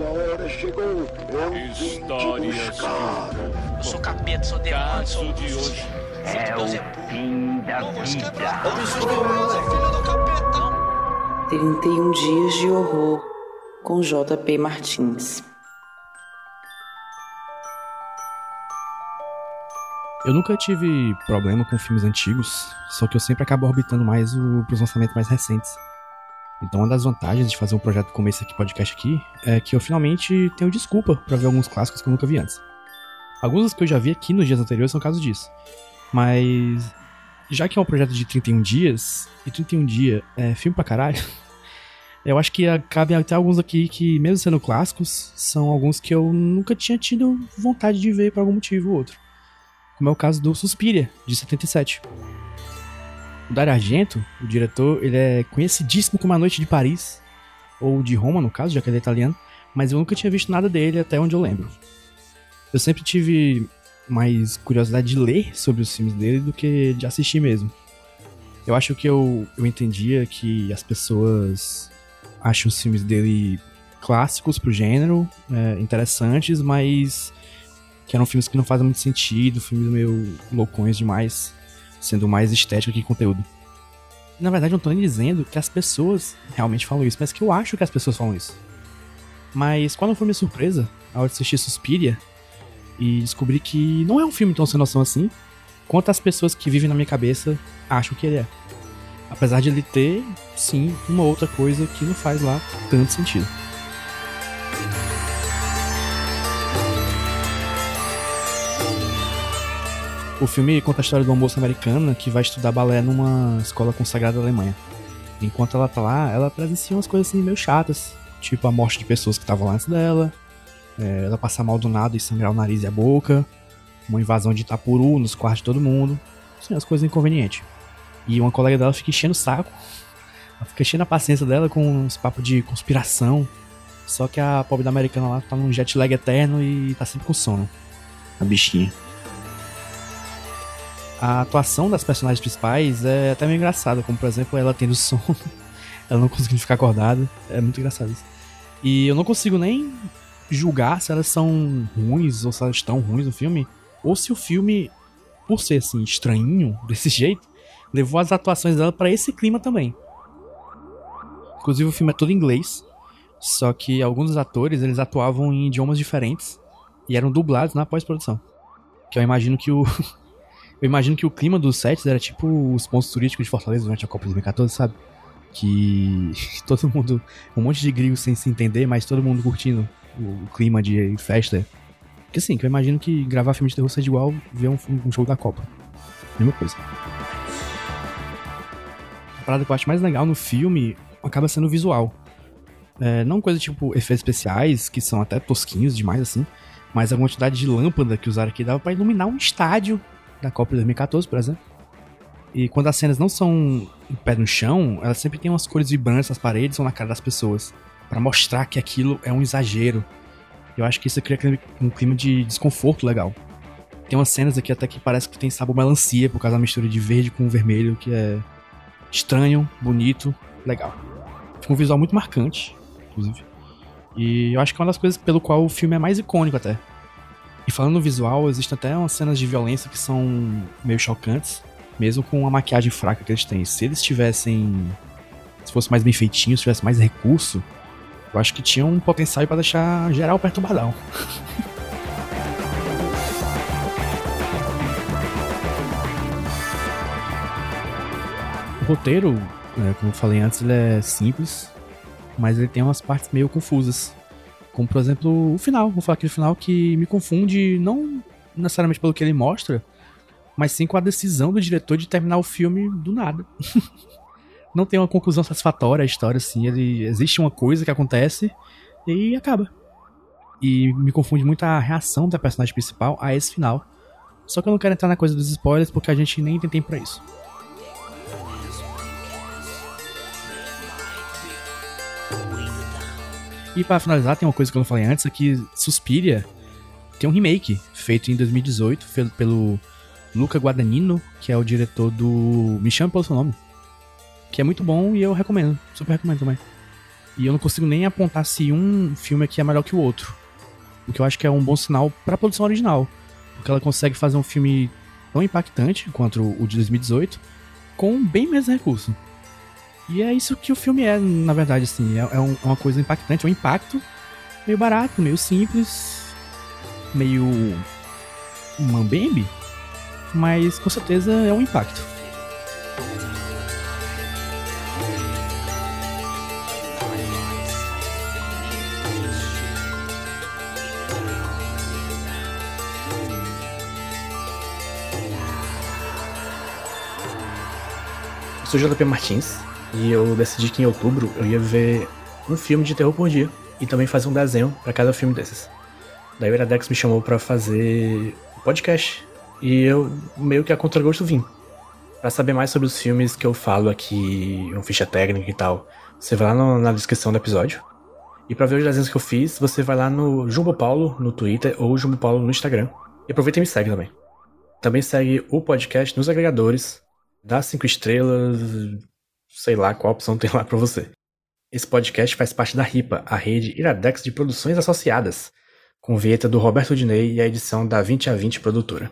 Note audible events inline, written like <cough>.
Sua hora chegou. Eu vim te buscar. Eu sou capeta, sou demônio, sou de hoje. É o fim da vida. 31 dias de horror com JP Martins. Eu nunca tive problema com filmes antigos, só que eu sempre acabo orbitando mais o, pros lançamentos mais recentes. Então, uma das vantagens de fazer um projeto como esse aqui, podcast aqui, é que eu finalmente tenho desculpa para ver alguns clássicos que eu nunca vi antes. Alguns dos que eu já vi aqui nos dias anteriores são casos disso. Mas, já que é um projeto de 31 dias, e 31 dias é filme pra caralho, <laughs> eu acho que cabe até alguns aqui que, mesmo sendo clássicos, são alguns que eu nunca tinha tido vontade de ver por algum motivo ou outro. Como é o caso do Suspiria, de 77. O Dario Argento, o diretor, ele é conhecidíssimo como A Noite de Paris, ou de Roma, no caso, já que ele é italiano, mas eu nunca tinha visto nada dele até onde eu lembro. Eu sempre tive mais curiosidade de ler sobre os filmes dele do que de assistir mesmo. Eu acho que eu, eu entendia que as pessoas acham os filmes dele clássicos pro gênero, é, interessantes, mas que eram filmes que não fazem muito sentido, filmes meio loucões demais sendo mais estética que conteúdo. Na verdade, eu não tô nem dizendo que as pessoas realmente falam isso, mas que eu acho que as pessoas falam isso. Mas qual não foi minha surpresa ao assistir Suspiria e descobrir que não é um filme tão sem noção assim, quanto as pessoas que vivem na minha cabeça acham que ele é. Apesar de ele ter, sim, uma outra coisa que não faz lá tanto sentido. O filme conta a história de uma moça americana que vai estudar balé numa escola consagrada da Alemanha. Enquanto ela tá lá, ela presencia umas coisas assim meio chatas, tipo a morte de pessoas que estavam lá antes dela, é, ela passar mal do nada e sangrar o nariz e a boca, uma invasão de Itapuru nos quartos de todo mundo, assim, as coisas inconvenientes. E uma colega dela fica enchendo o saco, ela fica enchendo a paciência dela com uns papos de conspiração, só que a pobre da americana lá tá num jet lag eterno e tá sempre com sono. A bichinha a atuação das personagens principais é até meio engraçada, como por exemplo ela tendo sono, <laughs> ela não conseguindo ficar acordada, é muito engraçado isso. E eu não consigo nem julgar se elas são ruins ou se elas estão ruins no filme, ou se o filme, por ser assim estranhinho <laughs> desse jeito, levou as atuações dela para esse clima também. Inclusive o filme é todo em inglês, só que alguns dos atores eles atuavam em idiomas diferentes e eram dublados na pós-produção. Que eu imagino que o <laughs> Eu imagino que o clima dos sets era tipo os pontos turísticos de Fortaleza durante a Copa de 2014, sabe? Que <laughs> todo mundo. Um monte de gringos sem se entender, mas todo mundo curtindo o clima de festa. Que assim, que eu imagino que gravar filme de terror seja igual ver um, um show da Copa. Mesma coisa. A parada que eu acho mais legal no filme acaba sendo o visual. É, não coisa tipo efeitos especiais, que são até tosquinhos demais assim, mas a quantidade de lâmpada que usaram aqui dava para iluminar um estádio da Copa de 2014, por exemplo. E quando as cenas não são em pé no chão, elas sempre têm umas cores vibrantes nas paredes ou na cara das pessoas, para mostrar que aquilo é um exagero. Eu acho que isso cria um clima de desconforto legal. Tem umas cenas aqui até que parece que tem sabor melancia por causa da mistura de verde com vermelho, que é estranho, bonito, legal. Fica um visual muito marcante, inclusive. E eu acho que é uma das coisas pelo qual o filme é mais icônico até. E falando no visual, existem até umas cenas de violência que são meio chocantes, mesmo com a maquiagem fraca que eles têm. Se eles tivessem. Se fosse mais bem feitinho, se tivesse mais recurso, eu acho que tinha um potencial para deixar geral perturbadão. <laughs> o roteiro, né, como eu falei antes, ele é simples, mas ele tem umas partes meio confusas. Como, por exemplo, o final. Vou falar aqui do final que me confunde, não necessariamente pelo que ele mostra, mas sim com a decisão do diretor de terminar o filme do nada. <laughs> não tem uma conclusão satisfatória a história, assim. Ele, existe uma coisa que acontece e acaba. E me confunde muito a reação da personagem principal a esse final. Só que eu não quero entrar na coisa dos spoilers porque a gente nem tem tempo pra isso. E para finalizar, tem uma coisa que eu não falei antes, aqui Suspiria tem um remake feito em 2018 pelo, Luca Guadagnino, que é o diretor do Me Chame Pelo Seu Nome. Que é muito bom e eu recomendo, super recomendo também. E eu não consigo nem apontar se um filme aqui é melhor que o outro. O que eu acho que é um bom sinal para a produção original. Porque ela consegue fazer um filme tão impactante quanto o de 2018, com bem menos recurso. E é isso que o filme é, na verdade, assim. É, é, um, é uma coisa impactante, é um impacto meio barato, meio simples, meio mambembe, mas com certeza é um impacto. sou JP Martins e eu decidi que em outubro eu ia ver um filme de terror por dia e também fazer um desenho para cada filme desses. Daí o Iradex me chamou para fazer um podcast e eu meio que a contragosto vim. Para saber mais sobre os filmes que eu falo aqui, uma ficha técnica e tal, você vai lá no, na descrição do episódio. E para ver os desenhos que eu fiz, você vai lá no Jumbo Paulo no Twitter ou Jumbo Paulo no Instagram. E aproveita e me segue também. Também segue o podcast nos agregadores, Dá cinco estrelas, sei lá qual opção tem lá para você. Esse podcast faz parte da RIPA, a rede Iradex de Produções Associadas, com vinheta do Roberto Dinei e a edição da 20 a 20 Produtora.